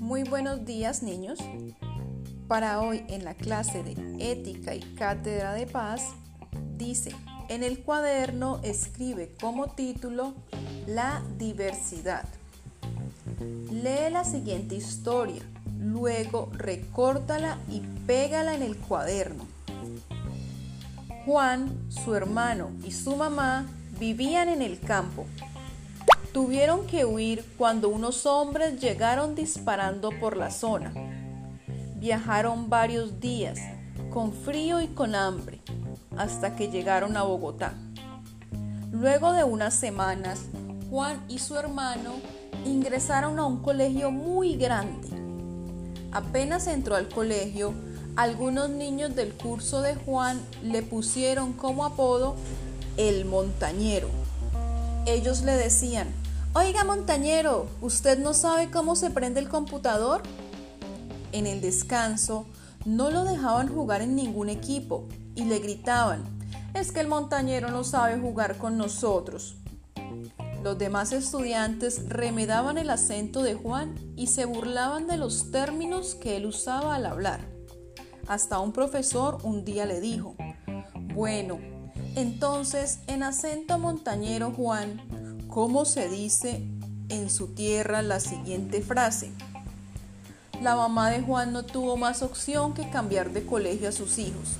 Muy buenos días niños. Para hoy en la clase de Ética y Cátedra de Paz dice, en el cuaderno escribe como título La diversidad. Lee la siguiente historia, luego recórtala y pégala en el cuaderno. Juan, su hermano y su mamá vivían en el campo. Tuvieron que huir cuando unos hombres llegaron disparando por la zona. Viajaron varios días, con frío y con hambre, hasta que llegaron a Bogotá. Luego de unas semanas, Juan y su hermano ingresaron a un colegio muy grande. Apenas entró al colegio, algunos niños del curso de Juan le pusieron como apodo el montañero. Ellos le decían, oiga montañero, ¿usted no sabe cómo se prende el computador? En el descanso no lo dejaban jugar en ningún equipo y le gritaban, es que el montañero no sabe jugar con nosotros. Los demás estudiantes remedaban el acento de Juan y se burlaban de los términos que él usaba al hablar. Hasta un profesor un día le dijo, bueno, entonces en acento montañero Juan, ¿cómo se dice en su tierra la siguiente frase? La mamá de Juan no tuvo más opción que cambiar de colegio a sus hijos.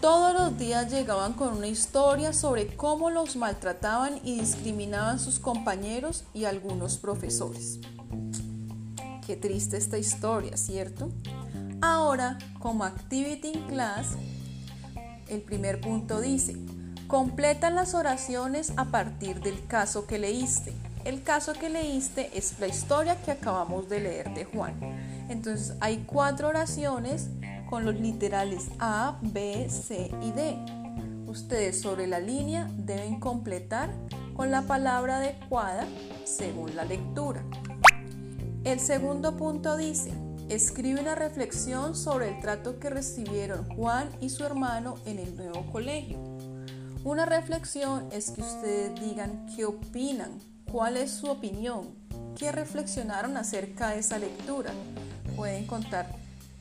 Todos los días llegaban con una historia sobre cómo los maltrataban y discriminaban sus compañeros y algunos profesores. Qué triste esta historia, ¿cierto? Ahora, como activity in class, el primer punto dice, completa las oraciones a partir del caso que leíste. El caso que leíste es la historia que acabamos de leer de Juan. Entonces hay cuatro oraciones con los literales A, B, C y D. Ustedes sobre la línea deben completar con la palabra adecuada según la lectura. El segundo punto dice, escribe una reflexión sobre el trato que recibieron Juan y su hermano en el nuevo colegio. Una reflexión es que ustedes digan qué opinan, cuál es su opinión, qué reflexionaron acerca de esa lectura. Pueden contar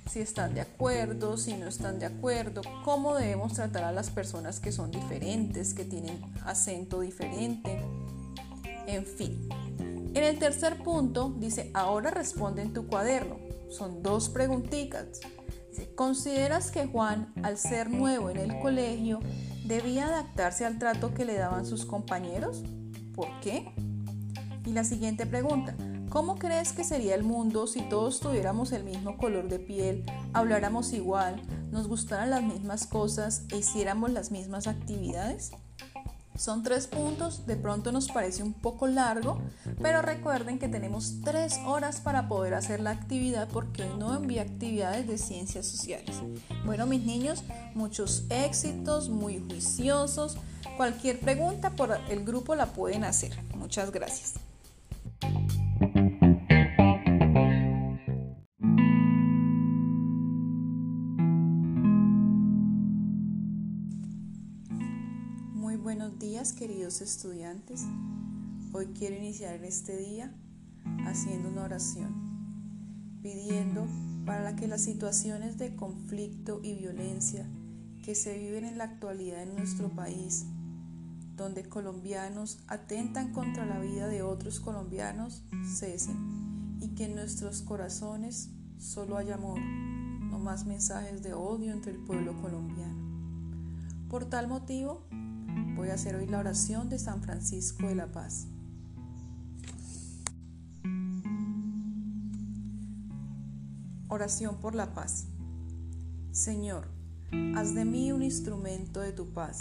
si están de acuerdo, si no están de acuerdo, cómo debemos tratar a las personas que son diferentes, que tienen acento diferente, en fin. En el tercer punto dice, ahora responde en tu cuaderno. Son dos preguntitas. ¿consideras que Juan, al ser nuevo en el colegio, debía adaptarse al trato que le daban sus compañeros? ¿Por qué? Y la siguiente pregunta, ¿Cómo crees que sería el mundo si todos tuviéramos el mismo color de piel, habláramos igual, nos gustaran las mismas cosas e hiciéramos las mismas actividades? Son tres puntos, de pronto nos parece un poco largo, pero recuerden que tenemos tres horas para poder hacer la actividad porque hoy no envía actividades de ciencias sociales. Bueno, mis niños, muchos éxitos, muy juiciosos. Cualquier pregunta por el grupo la pueden hacer. Muchas gracias. Estudiantes. Hoy quiero iniciar este día haciendo una oración, pidiendo para que las situaciones de conflicto y violencia que se viven en la actualidad en nuestro país, donde colombianos atentan contra la vida de otros colombianos, cesen y que en nuestros corazones solo haya amor, no más mensajes de odio entre el pueblo colombiano. Por tal motivo, Voy a hacer hoy la oración de San Francisco de la Paz. Oración por la paz. Señor, haz de mí un instrumento de tu paz.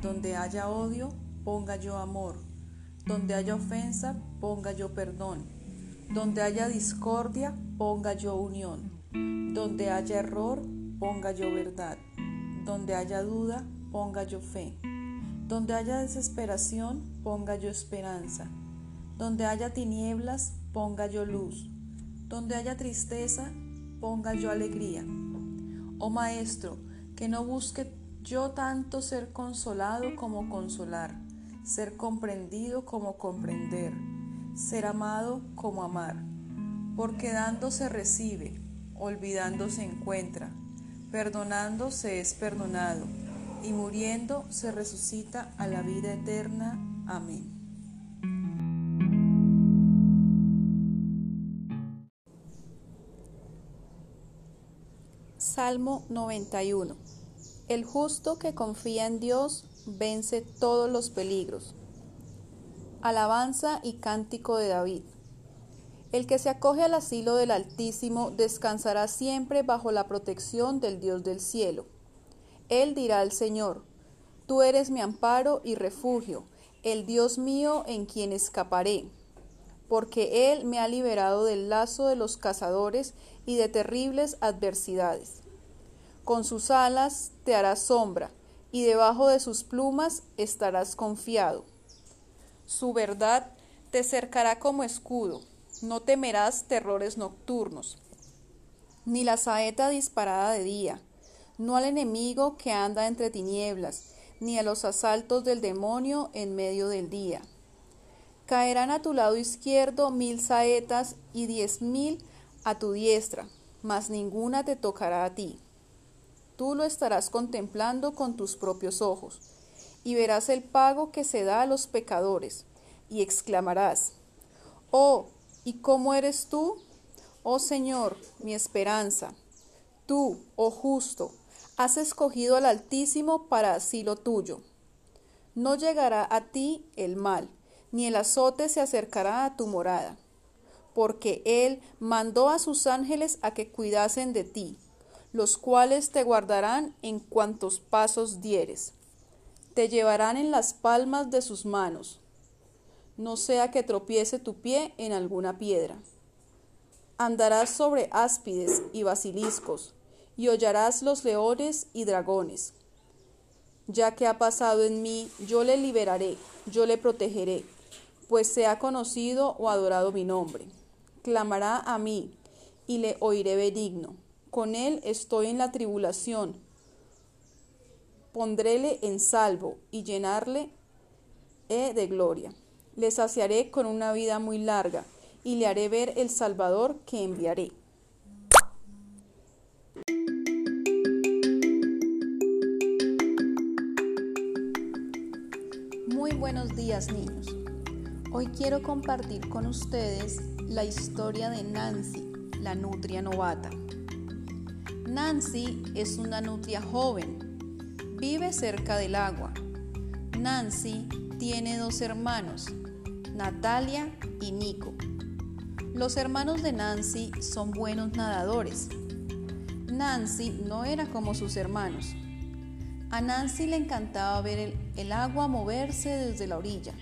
Donde haya odio, ponga yo amor. Donde haya ofensa, ponga yo perdón. Donde haya discordia, ponga yo unión. Donde haya error, ponga yo verdad. Donde haya duda, ponga yo fe. Donde haya desesperación, ponga yo esperanza. Donde haya tinieblas, ponga yo luz. Donde haya tristeza, ponga yo alegría. Oh Maestro, que no busque yo tanto ser consolado como consolar, ser comprendido como comprender, ser amado como amar, porque dando se recibe, olvidando se encuentra, perdonando se es perdonado, y muriendo se resucita a la vida eterna. Amén. Salmo 91 El justo que confía en Dios vence todos los peligros. Alabanza y cántico de David. El que se acoge al asilo del Altísimo descansará siempre bajo la protección del Dios del cielo. Él dirá al Señor, Tú eres mi amparo y refugio, el Dios mío en quien escaparé, porque Él me ha liberado del lazo de los cazadores y de terribles adversidades. Con sus alas te hará sombra, y debajo de sus plumas estarás confiado. Su verdad te cercará como escudo, no temerás terrores nocturnos, ni la saeta disparada de día, no al enemigo que anda entre tinieblas, ni a los asaltos del demonio en medio del día. Caerán a tu lado izquierdo mil saetas y diez mil a tu diestra, mas ninguna te tocará a ti. Tú lo estarás contemplando con tus propios ojos, y verás el pago que se da a los pecadores, y exclamarás, Oh, ¿y cómo eres tú? Oh Señor, mi esperanza. Tú, oh justo, has escogido al Altísimo para asilo tuyo. No llegará a ti el mal, ni el azote se acercará a tu morada, porque Él mandó a sus ángeles a que cuidasen de ti, los cuales te guardarán en cuantos pasos dieres. Te llevarán en las palmas de sus manos, no sea que tropiece tu pie en alguna piedra. Andarás sobre áspides y basiliscos, y hollarás los leones y dragones. Ya que ha pasado en mí, yo le liberaré, yo le protegeré, pues se ha conocido o adorado mi nombre. Clamará a mí, y le oiré benigno. Con él estoy en la tribulación. Pondréle en salvo y llenarle he de gloria. Le saciaré con una vida muy larga, y le haré ver el Salvador que enviaré. Buenos días niños. Hoy quiero compartir con ustedes la historia de Nancy, la nutria novata. Nancy es una nutria joven, vive cerca del agua. Nancy tiene dos hermanos, Natalia y Nico. Los hermanos de Nancy son buenos nadadores. Nancy no era como sus hermanos a Nancy le encantaba ver el, agua moverse desde la orilla,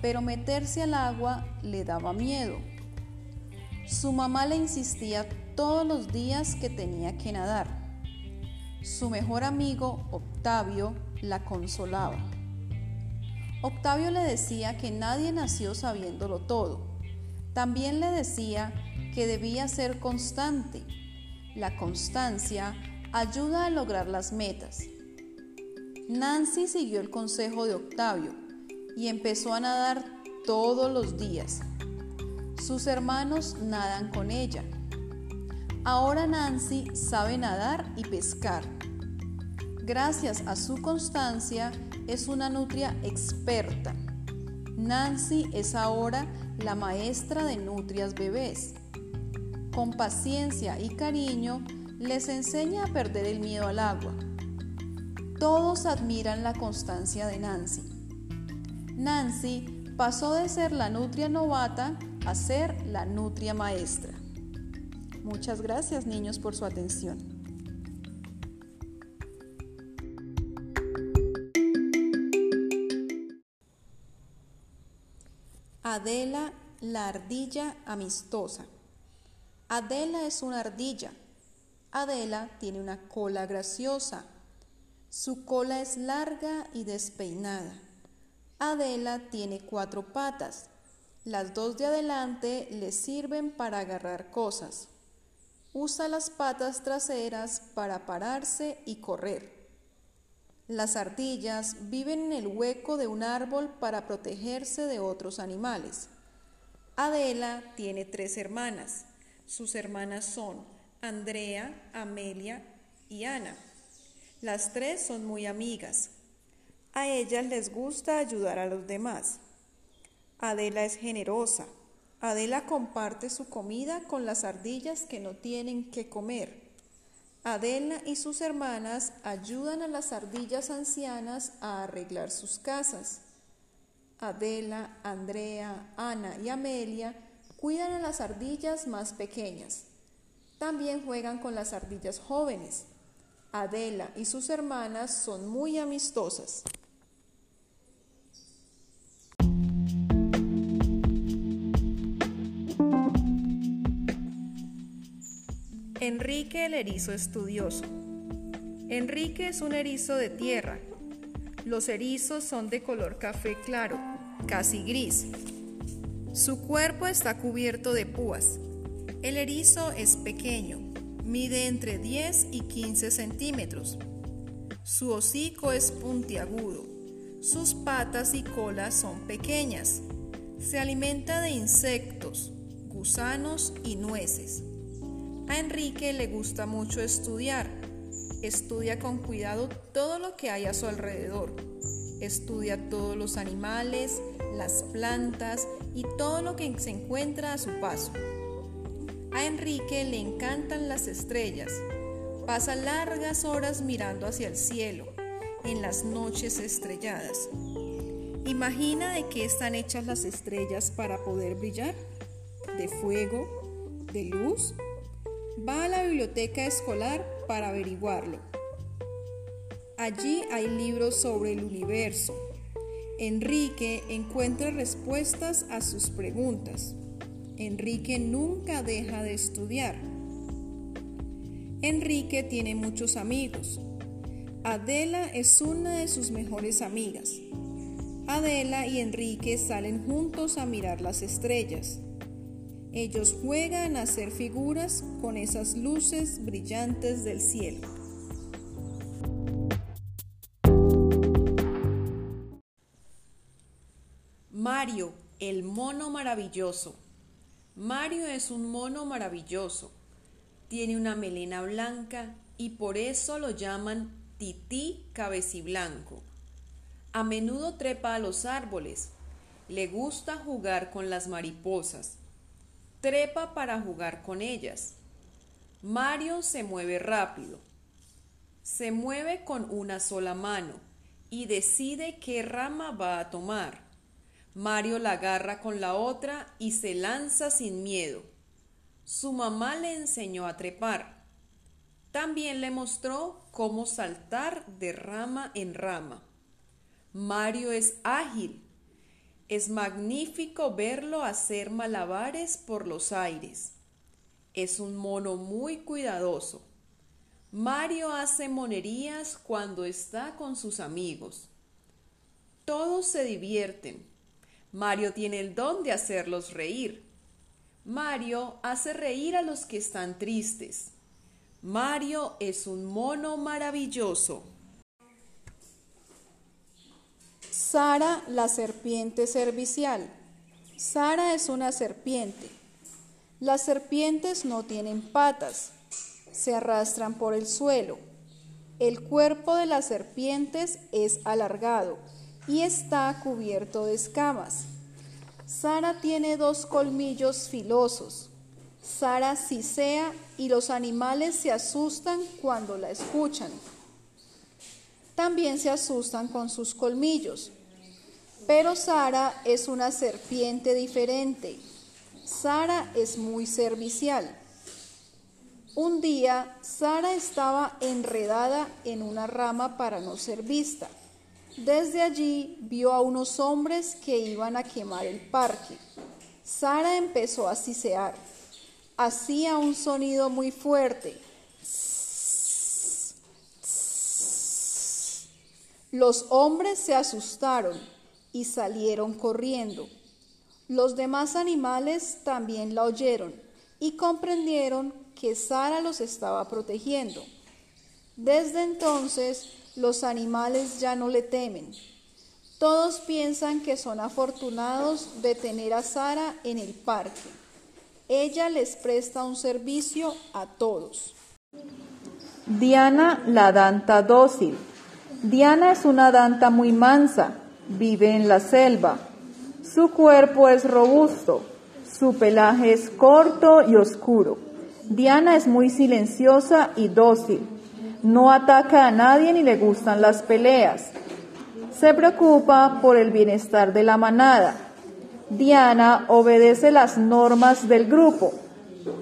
pero meterse al agua le daba miedo. Su mamá le insistía todos los días que tenía que nadar. Su mejor amigo, Octavio, la consolaba. Octavio le decía que nadie nació sabiéndolo todo. También le decía que debía ser constante. La constancia ayuda a lograr las metas. Nancy siguió el consejo de Octavio y empezó a nadar todos los días. Sus hermanos nadan con ella. Ahora Nancy sabe nadar y pescar. Gracias a su constancia es una nutria experta. Nancy es ahora la maestra de nutrias bebés. Con paciencia y cariño les enseña a perder el miedo al agua todos admiran la constancia de Nancy. Nancy pasó de ser la nutria novata a ser la nutria maestra. Muchas gracias niños por su atención. Adela, la ardilla amistosa. Adela es una ardilla. Adela tiene una cola graciosa su cola es larga y despeinada. Adela tiene cuatro patas. Las dos de adelante le sirven para agarrar cosas. Usa las patas traseras para pararse y correr. Las ardillas viven en el hueco de un árbol para protegerse de otros animales. Adela tiene tres hermanas. Sus hermanas son Andrea, Amelia y Ana. Las tres son muy amigas. A ellas les gusta ayudar a los demás. Adela es generosa. Adela comparte su comida con las ardillas que no tienen que comer. Adela y sus hermanas ayudan a las ardillas ancianas a arreglar sus casas. Adela, Andrea, Ana y Amelia cuidan a las ardillas más pequeñas. También juegan con las ardillas jóvenes. Adela y sus hermanas son muy amistosas. Enrique el erizo estudioso. Enrique es un erizo de tierra. Los erizos son de color café claro, casi gris. Su cuerpo está cubierto de púas. El erizo es pequeño, mide entre 10 y 15 centímetros. Su hocico es puntiagudo. Sus patas y colas son pequeñas. Se alimenta de insectos, gusanos y nueces. A Enrique le gusta mucho estudiar. Estudia con cuidado todo lo que hay a su alrededor. Estudia todos los animales, las plantas y todo lo que se encuentra a su paso. A Enrique le encantan las estrellas. Pasa largas horas mirando hacia el cielo en las noches estrelladas. Imagina de qué están hechas las estrellas para poder brillar. ¿De fuego? ¿De luz? Va a la biblioteca escolar para averiguarlo. Allí hay libros sobre el universo. Enrique encuentra respuestas a sus preguntas. Enrique nunca deja de estudiar. Enrique tiene muchos amigos. Adela es una de sus mejores amigas. Adela y Enrique salen juntos a mirar las estrellas. Ellos juegan a hacer figuras con esas luces brillantes del cielo. Mario, el mono maravilloso. Mario es un mono maravilloso. Tiene una melena blanca y por eso lo llaman tití cabeciblanco. A menudo trepa a los árboles. Le gusta jugar con las mariposas trepa para jugar con ellas. Mario se mueve rápido. Se mueve con una sola mano y decide qué rama va a tomar. Mario la agarra con la otra y se lanza sin miedo. Su mamá le enseñó a trepar. También le mostró cómo saltar de rama en rama. Mario es ágil es magnífico verlo hacer malabares por los aires. Es un mono muy cuidadoso. Mario hace monerías cuando está con sus amigos. Todos se divierten. Mario tiene el don de hacerlos reír. Mario hace reír a los que están tristes. Mario es un mono maravilloso. Sara la serpiente servicial. Sara es una serpiente. Las serpientes no tienen patas, se arrastran por el suelo. El cuerpo de las serpientes es alargado y está cubierto de escamas. Sara tiene dos colmillos filosos. Sara sisea y los animales se asustan cuando la escuchan. También se asustan con sus colmillos pero Sara es una serpiente diferente. Sara es muy servicial. Un día, Sara estaba enredada en una rama para no ser vista. Desde allí vio a unos hombres que iban a quemar el parque. Sara empezó a sisear. Hacía un sonido muy fuerte. Los hombres se asustaron y salieron corriendo. Los demás animales también la oyeron y comprendieron que Sara los estaba protegiendo. Desde entonces, Los animales ya no le temen. Todos piensan que son afortunados de tener a Sara en el parque. Ella les presta un servicio a todos. Diana la danta dócil. Diana es una danta muy mansa, vive en la selva. Su cuerpo es robusto, su pelaje es corto y oscuro. Diana es muy silenciosa y dócil. No ataca a nadie ni le gustan las peleas. Se preocupa por el bienestar de la manada. Diana obedece las normas del grupo.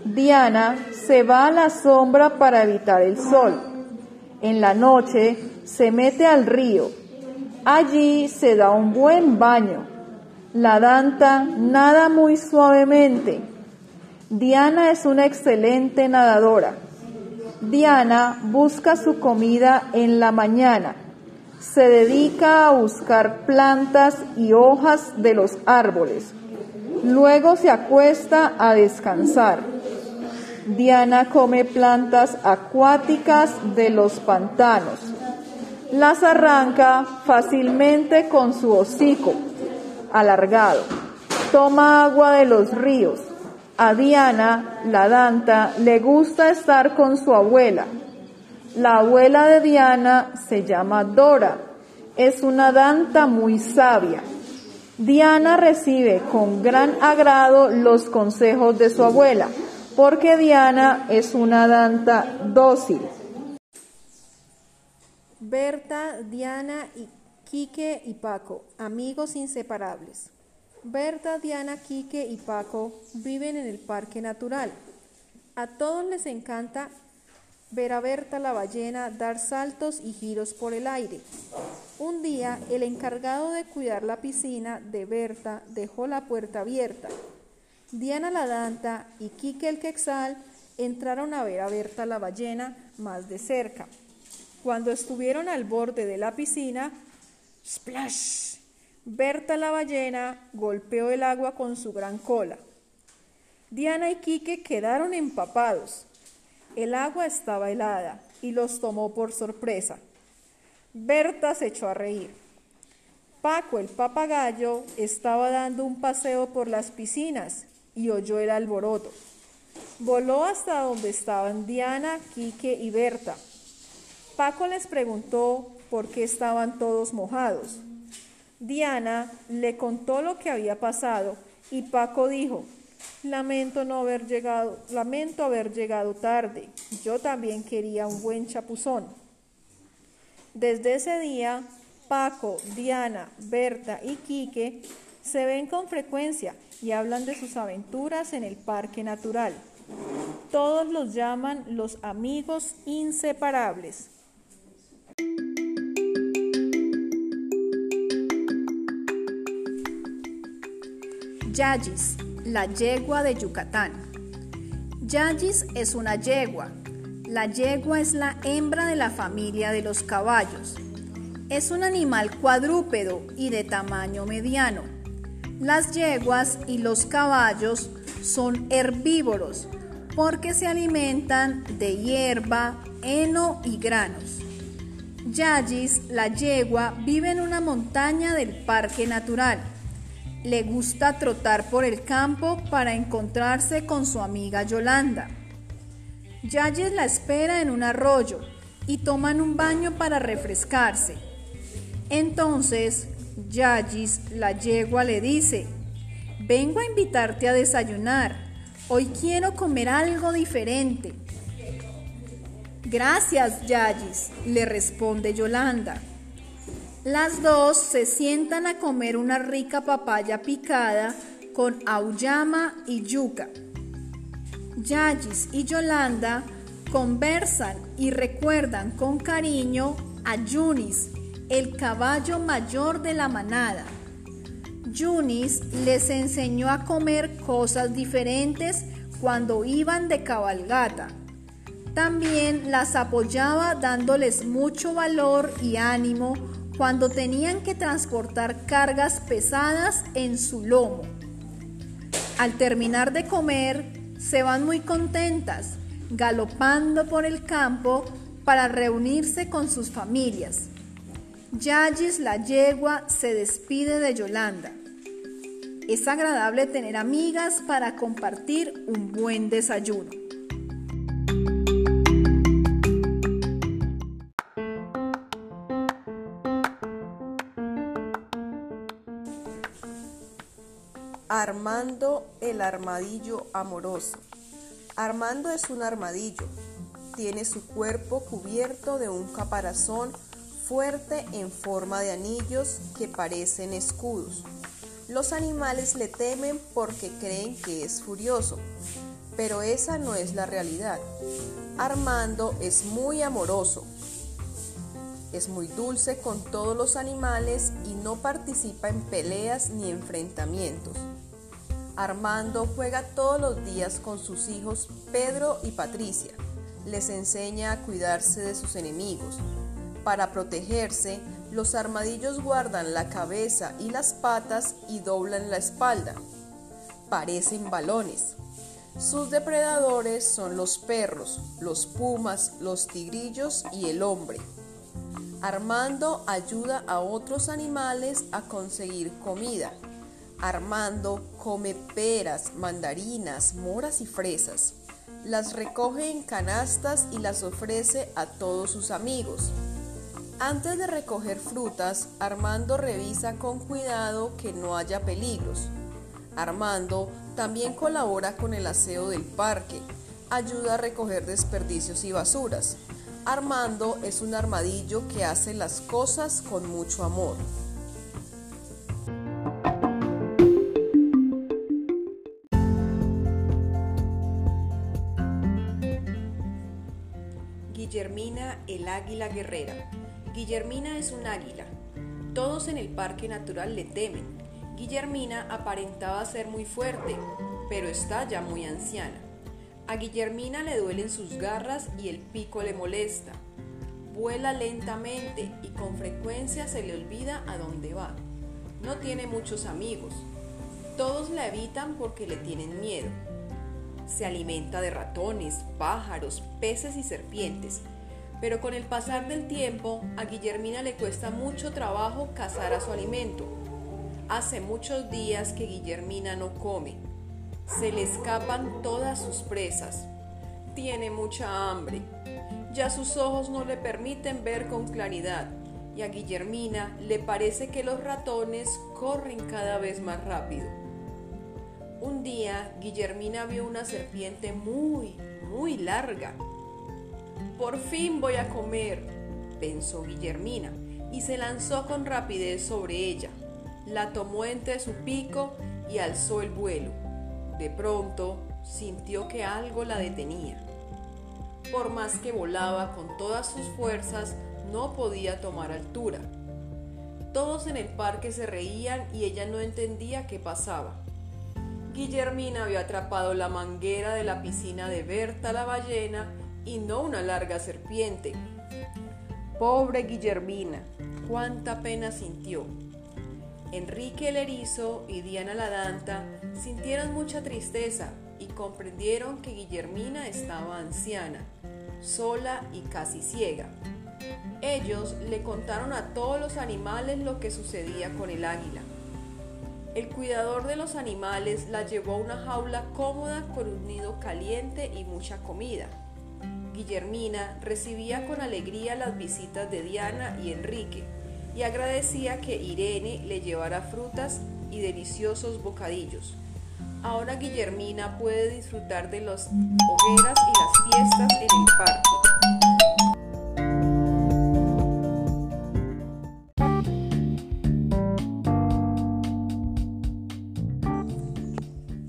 Diana se va a la sombra para evitar el sol. En la noche se mete al río. Allí se da un buen baño. La danta nada muy suavemente. Diana es una excelente nadadora. Diana busca su comida en la mañana. Se dedica a buscar plantas y hojas de los árboles. Luego se acuesta a descansar. Diana come plantas acuáticas de los pantanos. Las arranca fácilmente con su hocico alargado. Toma agua de los ríos. A Diana, la danta, le gusta estar con su abuela. La abuela de Diana se llama Dora. Es una danta muy sabia. Diana recibe con gran agrado los consejos de su abuela, porque Diana es una danta dócil. Berta, Diana y Quique y Paco, amigos inseparables. Berta, Diana, Quique y Paco viven en el Parque Natural. A todos les encanta ver a Berta la ballena dar saltos y giros por el aire. Un día, el encargado de cuidar la piscina de Berta dejó la puerta abierta. Diana la Danta y Quique el Quexal entraron a ver a Berta la ballena más de cerca. Cuando estuvieron al borde de la piscina, ¡splash! Berta la ballena golpeó el agua con su gran cola. Diana y Quique quedaron empapados. El agua estaba helada y los tomó por sorpresa. Berta se echó a reír. Paco el papagayo estaba dando un paseo por las piscinas y oyó el alboroto. Voló hasta donde estaban Diana, Quique y Berta. Paco les preguntó por qué estaban todos mojados. Diana le contó lo que había pasado y Paco dijo, Lamento no haber llegado, lamento haber llegado tarde. Yo también quería un buen chapuzón. Desde ese día, Paco, Diana, Berta y Quique se ven con frecuencia y hablan de sus aventuras en el parque natural. Todos los llaman los amigos inseparables. Yayis la yegua de Yucatán. Yayis es una yegua. La yegua es la hembra de la familia de los caballos. Es un animal cuadrúpedo y de tamaño mediano. Las yeguas y los caballos son herbívoros porque se alimentan de hierba, heno y granos. Yayis, la yegua, vive en una montaña del parque natural le gusta trotar por el campo para encontrarse con su amiga Yolanda. Yayes la espera en un arroyo y toman un baño para refrescarse. Entonces, Yayis, la yegua, le dice, vengo a invitarte a desayunar. Hoy quiero comer algo diferente. Gracias, Yayis, le responde Yolanda. Las dos se sientan a comer una rica papaya picada con auyama y yuca. Yayis y Yolanda conversan y recuerdan con cariño a Yunis, el caballo mayor de la manada. Yunis les enseñó a comer cosas diferentes cuando iban de cabalgata. También las apoyaba dándoles mucho valor y ánimo cuando tenían que transportar cargas pesadas en su lomo. Al terminar de comer, se van muy contentas, galopando por el campo para reunirse con sus familias. Yagis la yegua se despide de Yolanda. Es agradable tener amigas para compartir un buen desayuno. Armando el armadillo amoroso. Armando es un armadillo. Tiene su cuerpo cubierto de un caparazón fuerte en forma de anillos que parecen escudos. Los animales le temen porque creen que es furioso, pero esa no es la realidad. Armando es muy amoroso, es muy dulce con todos los animales y no participa en peleas ni enfrentamientos. Armando juega todos los días con sus hijos Pedro y Patricia. Les enseña a cuidarse de sus enemigos. Para protegerse, los armadillos guardan la cabeza y las patas y doblan la espalda. Parecen balones. Sus depredadores son los perros, los pumas, los tigrillos y el hombre. Armando ayuda a otros animales a conseguir comida. Armando come peras, mandarinas, moras y fresas. Las recoge en canastas y las ofrece a todos sus amigos. Antes de recoger frutas, Armando revisa con cuidado que no haya peligros. Armando también colabora con el aseo del parque, ayuda a recoger desperdicios y basuras. Armando es un armadillo que hace las cosas con mucho amor. Águila guerrera. Guillermina es un águila. Todos en el parque natural le temen. Guillermina aparentaba ser muy fuerte, pero está ya muy anciana. A Guillermina le duelen sus garras y el pico le molesta. Vuela lentamente y con frecuencia se le olvida a dónde va. No tiene muchos amigos. Todos la evitan porque le tienen miedo. Se alimenta de ratones, pájaros, peces y serpientes. Pero con el pasar del tiempo, a Guillermina le cuesta mucho trabajo cazar a su alimento. Hace muchos días que Guillermina no come se le escapan todas sus presas. Tiene mucha hambre. Ya sus ojos no le permiten ver con claridad y a Guillermina le parece que los ratones corren cada vez más rápido. Un día Guillermina vio una serpiente muy, muy larga. Por fin voy a comer, pensó Guillermina, y se lanzó con rapidez sobre ella. La tomó entre su pico y alzó el vuelo. De pronto sintió que algo la detenía. Por más que volaba con todas sus fuerzas, no podía tomar altura. Todos en el parque se reían y ella no entendía qué pasaba. Guillermina había atrapado la manguera de la piscina de Berta la ballena y no una larga serpiente. Pobre Guillermina, cuánta pena sintió. Enrique el erizo y Diana la danta sintieron mucha tristeza y comprendieron que Guillermina estaba anciana, sola y casi ciega. Ellos le contaron a todos los animales lo que sucedía con el águila. El cuidador de los animales la llevó a una jaula cómoda con un nido caliente y mucha comida. Guillermina recibía con alegría las visitas de Diana y Enrique y agradecía que Irene le llevara frutas y deliciosos bocadillos. Ahora Guillermina puede disfrutar de las hogueras y las fiestas en el parque.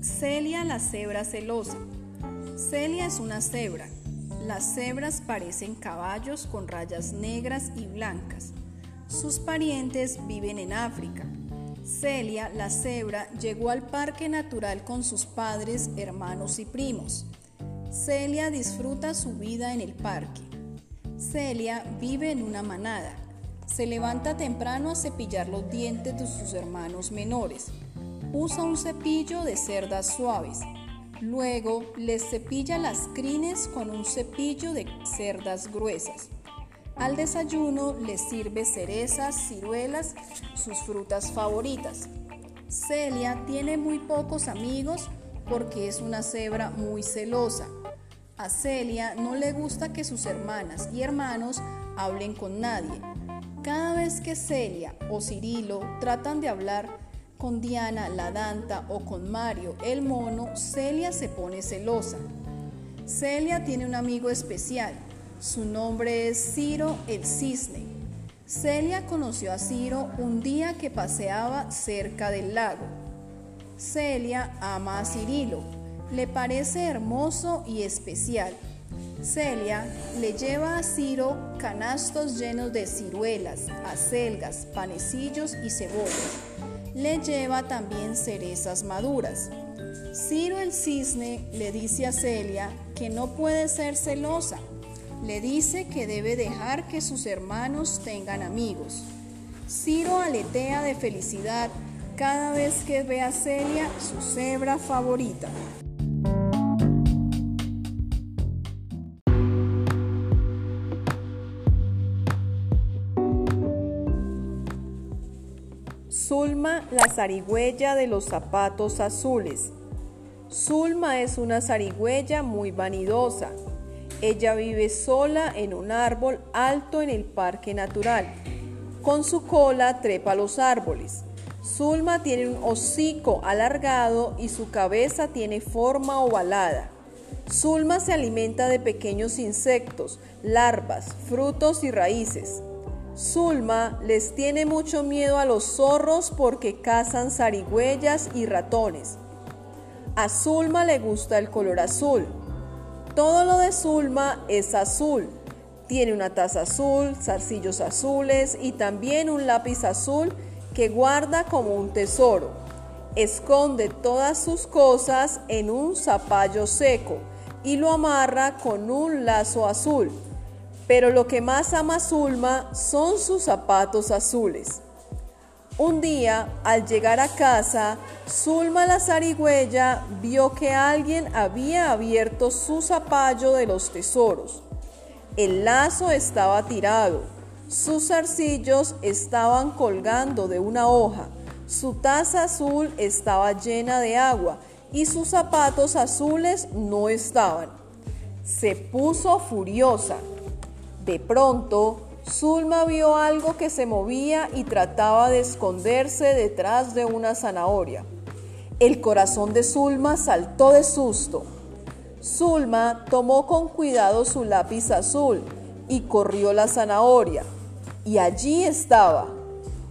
Celia la cebra celosa. Celia es una cebra. Las cebras parecen caballos con rayas negras y blancas. Sus parientes viven en África. Celia, la cebra, llegó al parque natural con sus padres, hermanos y primos. Celia disfruta su vida en el parque. Celia vive en una manada. Se levanta temprano a cepillar los dientes de sus hermanos menores. Usa un cepillo de cerdas suaves. Luego les cepilla las crines con un cepillo de cerdas gruesas. Al desayuno les sirve cerezas, ciruelas, sus frutas favoritas. Celia tiene muy pocos amigos porque es una cebra muy celosa. A Celia no le gusta que sus hermanas y hermanos hablen con nadie. Cada vez que Celia o Cirilo tratan de hablar con Diana la Danta o con Mario el mono, Celia se pone celosa. Celia tiene un amigo especial. Su nombre es Ciro el Cisne. Celia conoció a Ciro un día que paseaba cerca del lago. Celia ama a Cirilo, le parece hermoso y especial. Celia le lleva a Ciro canastos llenos de ciruelas, acelgas, panecillos y cebollas. Le lleva también cerezas maduras. Ciro el cisne le dice a Celia que no puede ser celosa. Le dice que debe dejar que sus hermanos tengan amigos. Ciro aletea de felicidad cada vez que ve a Celia, su cebra favorita. La zarigüeya de los zapatos azules. Zulma es una zarigüeya muy vanidosa. Ella vive sola en un árbol alto en el parque natural. Con su cola trepa los árboles. Zulma tiene un hocico alargado y su cabeza tiene forma ovalada. Zulma se alimenta de pequeños insectos, larvas, frutos y raíces. Zulma les tiene mucho miedo a los zorros porque cazan zarigüeyas y ratones. A Zulma le gusta el color azul. Todo lo de Zulma es azul. Tiene una taza azul, zarcillos azules y también un lápiz azul que guarda como un tesoro. Esconde todas sus cosas en un zapallo seco y lo amarra con un lazo azul. Pero lo que más ama Zulma son sus zapatos azules. Un día, al llegar a casa, Zulma la zarigüeya vio que alguien había abierto su zapallo de los tesoros. El lazo estaba tirado sus zarcillos estaban colgando de una hoja, su taza azul estaba llena de agua y sus zapatos azules no estaban. Se puso furiosa. De pronto, Zulma vio algo que se movía y trataba de esconderse detrás de una zanahoria. El corazón de Zulma saltó de susto. Zulma tomó con cuidado su lápiz azul y corrió la zanahoria y allí estaba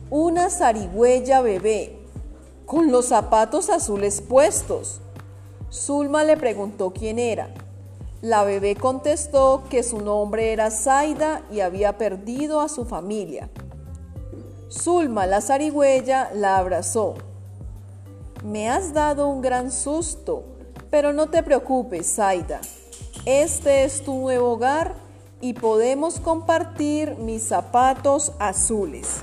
una zarigüeya bebé con los zapatos azules puestos. Zulma le preguntó quién era. La bebé contestó que su nombre era Zaida y había perdido a su familia. Zulma, la zarigüeya, la abrazó. Me has dado un gran susto, pero no te preocupes, Zaida. Este es tu nuevo hogar y podemos compartir mis zapatos azules.